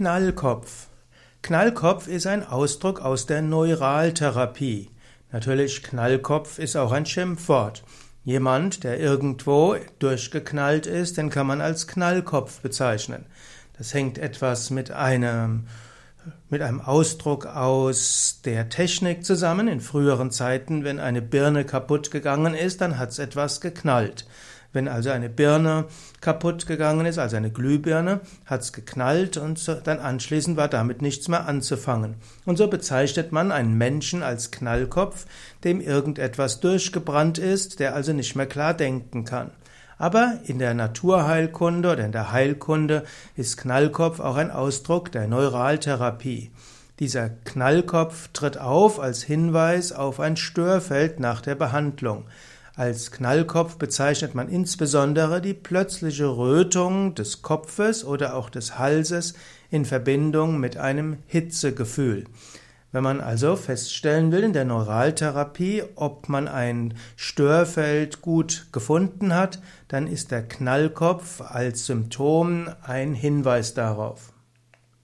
Knallkopf. Knallkopf ist ein Ausdruck aus der Neuraltherapie. Natürlich, Knallkopf ist auch ein Schimpfwort. Jemand, der irgendwo durchgeknallt ist, den kann man als Knallkopf bezeichnen. Das hängt etwas mit einem, mit einem Ausdruck aus der Technik zusammen. In früheren Zeiten, wenn eine Birne kaputt gegangen ist, dann hat es etwas geknallt. Wenn also eine Birne kaputt gegangen ist, also eine Glühbirne, hat es geknallt und dann anschließend war damit nichts mehr anzufangen. Und so bezeichnet man einen Menschen als Knallkopf, dem irgendetwas durchgebrannt ist, der also nicht mehr klar denken kann. Aber in der Naturheilkunde oder in der Heilkunde ist Knallkopf auch ein Ausdruck der Neuraltherapie. Dieser Knallkopf tritt auf als Hinweis auf ein Störfeld nach der Behandlung. Als Knallkopf bezeichnet man insbesondere die plötzliche Rötung des Kopfes oder auch des Halses in Verbindung mit einem Hitzegefühl. Wenn man also feststellen will in der Neuraltherapie, ob man ein Störfeld gut gefunden hat, dann ist der Knallkopf als Symptom ein Hinweis darauf.